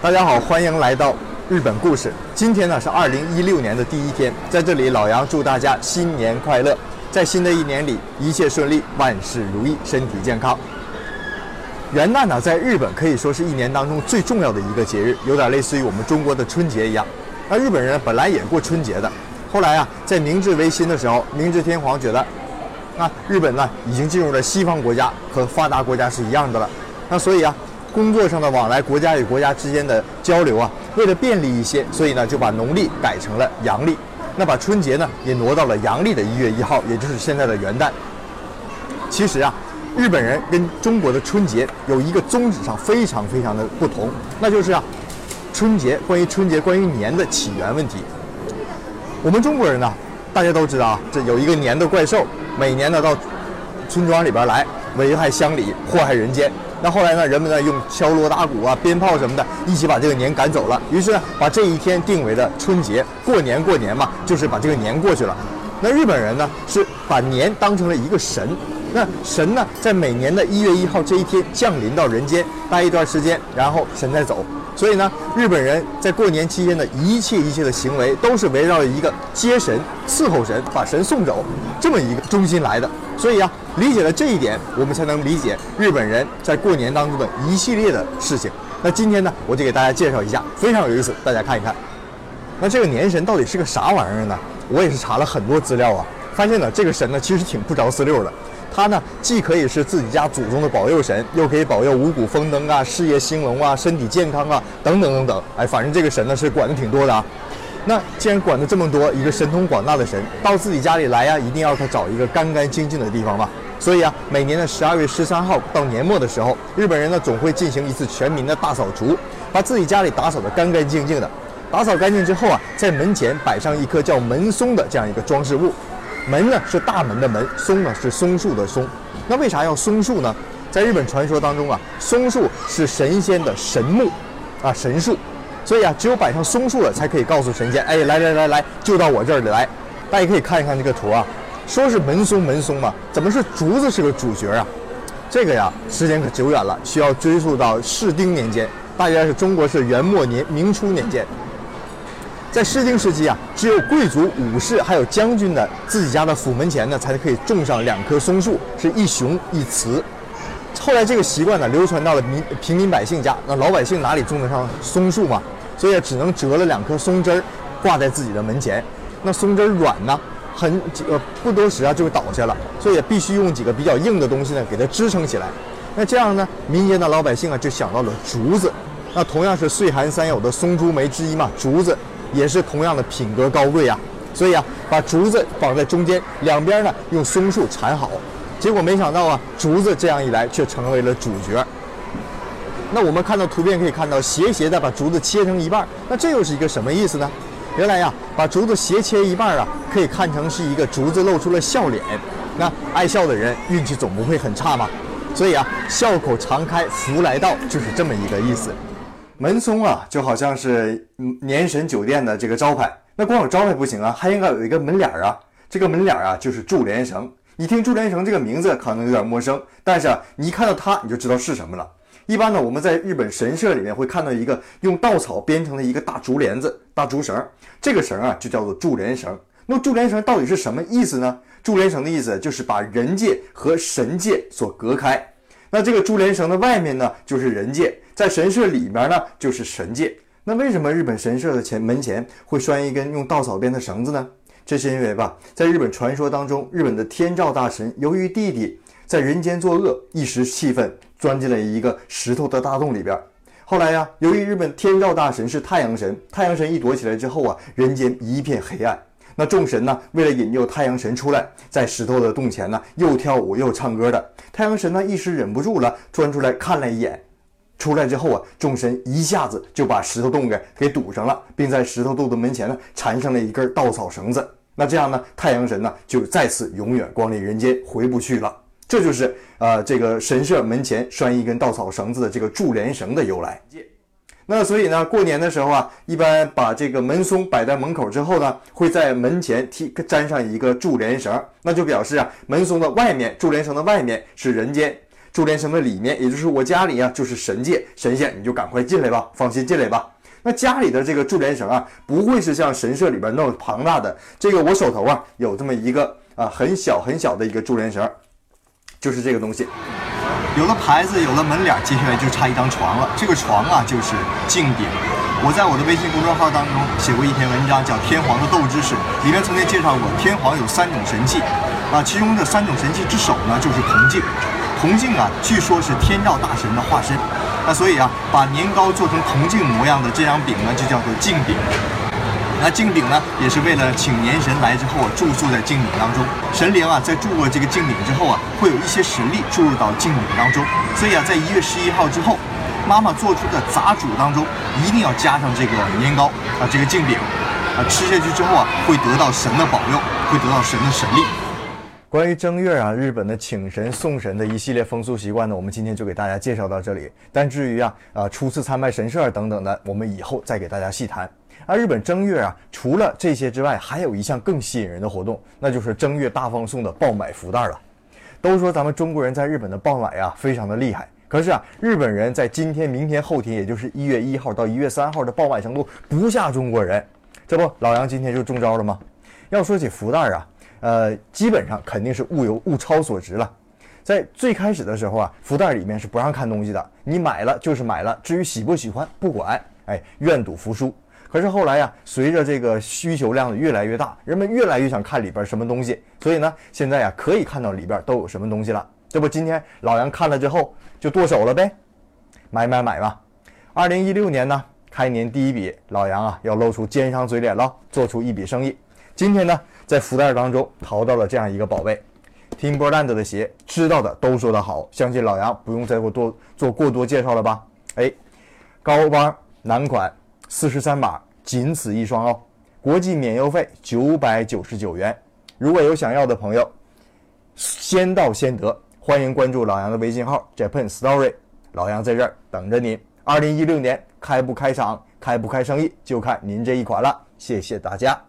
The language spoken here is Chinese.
大家好，欢迎来到日本故事。今天呢是二零一六年的第一天，在这里老杨祝大家新年快乐，在新的一年里一切顺利，万事如意，身体健康。元旦呢，在日本可以说是一年当中最重要的一个节日，有点类似于我们中国的春节一样。那日本人本来也过春节的，后来啊，在明治维新的时候，明治天皇觉得，那日本呢已经进入了西方国家，和发达国家是一样的了，那所以啊。工作上的往来，国家与国家之间的交流啊，为了便利一些，所以呢就把农历改成了阳历，那把春节呢也挪到了阳历的一月一号，也就是现在的元旦。其实啊，日本人跟中国的春节有一个宗旨上非常非常的不同，那就是啊，春节关于春节关于年的起源问题。我们中国人呢，大家都知道啊，这有一个年的怪兽，每年呢到村庄里边来，危害乡里，祸害人间。那后来呢？人们呢用敲锣打鼓啊、鞭炮什么的，一起把这个年赶走了。于是呢，把这一天定为了春节，过年过年嘛，就是把这个年过去了。那日本人呢，是把年当成了一个神。那神呢，在每年的一月一号这一天降临到人间，待一段时间，然后神再走。所以呢，日本人在过年期间的一切一切的行为，都是围绕着一个接神、伺候神、把神送走这么一个中心来的。所以啊，理解了这一点，我们才能理解日本人在过年当中的一系列的事情。那今天呢，我就给大家介绍一下，非常有意思，大家看一看。那这个年神到底是个啥玩意儿呢？我也是查了很多资料啊，发现呢，这个神呢其实挺不着四六的。他呢，既可以是自己家祖宗的保佑神，又可以保佑五谷丰登啊、事业兴隆啊、身体健康啊，等等等等。哎，反正这个神呢是管的挺多的啊。那既然管的这么多，一个神通广大的神到自己家里来呀，一定要他找一个干干净净的地方嘛。所以啊，每年的十二月十三号到年末的时候，日本人呢总会进行一次全民的大扫除，把自己家里打扫得干干净净的。打扫干净之后啊，在门前摆上一棵叫门松的这样一个装饰物。门呢是大门的门，松呢是松树的松。那为啥要松树呢？在日本传说当中啊，松树是神仙的神木，啊神树，所以啊，只有摆上松树了，才可以告诉神仙，哎，来来来来，就到我这儿来。大家可以看一看这个图啊，说是门松门松嘛，怎么是竹子是个主角啊？这个呀，时间可久远了，需要追溯到室町年间，大约是中国是元末年明初年间。在室町时期啊，只有贵族、武士还有将军的自己家的府门前呢，才可以种上两棵松树，是一雄一雌。后来这个习惯呢，流传到了民平民百姓家，那老百姓哪里种得上松树嘛？所以只能折了两棵松枝儿，挂在自己的门前。那松枝软呢，很呃不多时啊就会倒下了，所以也必须用几个比较硬的东西呢给它支撑起来。那这样呢，民间的老百姓啊就想到了竹子。那同样是岁寒三友的松竹梅之一嘛，竹子。也是同样的品格高贵啊，所以啊，把竹子绑在中间，两边呢用松树缠好。结果没想到啊，竹子这样一来却成为了主角。那我们看到图片可以看到，斜斜的把竹子切成一半，那这又是一个什么意思呢？原来呀，把竹子斜切一半啊，可以看成是一个竹子露出了笑脸。那爱笑的人运气总不会很差嘛。所以啊，笑口常开福来到就是这么一个意思。门松啊，就好像是年神酒店的这个招牌。那光有招牌不行啊，还应该有一个门脸儿啊。这个门脸儿啊，就是柱连绳。你听柱连绳这个名字可能有点陌生，但是啊，你一看到它，你就知道是什么了。一般呢，我们在日本神社里面会看到一个用稻草编成的一个大竹帘子、大竹绳，这个绳啊就叫做柱连绳。那柱连绳到底是什么意思呢？柱连绳的意思就是把人界和神界所隔开。那这个珠帘绳的外面呢，就是人界；在神社里面呢，就是神界。那为什么日本神社的前门前会拴一根用稻草编的绳子呢？这是因为吧，在日本传说当中，日本的天照大神由于弟弟在人间作恶，一时气愤，钻进了一个石头的大洞里边。后来呀，由于日本天照大神是太阳神，太阳神一躲起来之后啊，人间一片黑暗。那众神呢？为了引诱太阳神出来，在石头的洞前呢，又跳舞又唱歌的。太阳神呢，一时忍不住了，钻出来看了一眼。出来之后啊，众神一下子就把石头洞给给堵上了，并在石头洞的门前呢，缠上了一根稻草绳子。那这样呢，太阳神呢，就再次永远光临人间，回不去了。这就是呃，这个神社门前拴一根稻草绳子的这个柱连绳的由来。那所以呢，过年的时候啊，一般把这个门松摆在门口之后呢，会在门前贴粘上一个柱连绳，那就表示啊，门松的外面，柱连绳的外面是人间，柱连绳的里面，也就是我家里啊，就是神界神仙，你就赶快进来吧，放心进来吧。那家里的这个柱连绳啊，不会是像神社里边那么庞大的。这个我手头啊有这么一个啊很小很小的一个柱连绳，就是这个东西。有了牌子，有了门脸，接下来就差一张床了。这个床啊就是镜顶。我在我的微信公众号当中写过一篇文章，叫《天皇的斗之史》，里面曾经介绍过天皇有三种神器，啊，其中的三种神器之首呢就是铜镜。铜镜啊，据说是天照大神的化身。那所以啊，把年糕做成铜镜模样的这张饼呢，就叫做镜饼。那镜饼呢，也是为了请年神来之后啊，住宿在镜饼当中。神灵啊，在住过这个镜饼之后啊，会有一些神力注入到镜饼当中。所以啊，在一月十一号之后，妈妈做出的杂煮当中一定要加上这个年糕啊，这个镜饼啊，吃下去之后啊，会得到神的保佑，会得到神的神力。关于正月啊，日本的请神送神的一系列风俗习惯呢，我们今天就给大家介绍到这里。但至于啊啊初次参拜神社等等的，我们以后再给大家细谈。而日本正月啊，除了这些之外，还有一项更吸引人的活动，那就是正月大放送的爆买福袋了。都说咱们中国人在日本的爆买啊非常的厉害，可是啊，日本人在今天、明天、后天，也就是一月一号到一月三号的爆买程度不下中国人。这不，老杨今天就中招了吗？要说起福袋啊。呃，基本上肯定是物有物超所值了。在最开始的时候啊，福袋里面是不让看东西的，你买了就是买了，至于喜不喜欢不管。哎，愿赌服输。可是后来呀，随着这个需求量的越来越大，人们越来越想看里边什么东西，所以呢，现在呀可以看到里边都有什么东西了。这不，今天老杨看了之后就剁手了呗，买买买吧。二零一六年呢，开年第一笔，老杨啊要露出奸商嘴脸了，做出一笔生意。今天呢。在福袋当中淘到了这样一个宝贝，Timberland 的鞋，知道的都说的好，相信老杨不用再给我多做过多介绍了吧？哎，高帮男款，四十三码，仅此一双哦，国际免邮费九百九十九元。如果有想要的朋友，先到先得，欢迎关注老杨的微信号 Japan Story，老杨在这儿等着您。二零一六年开不开场，开不开生意，就看您这一款了。谢谢大家。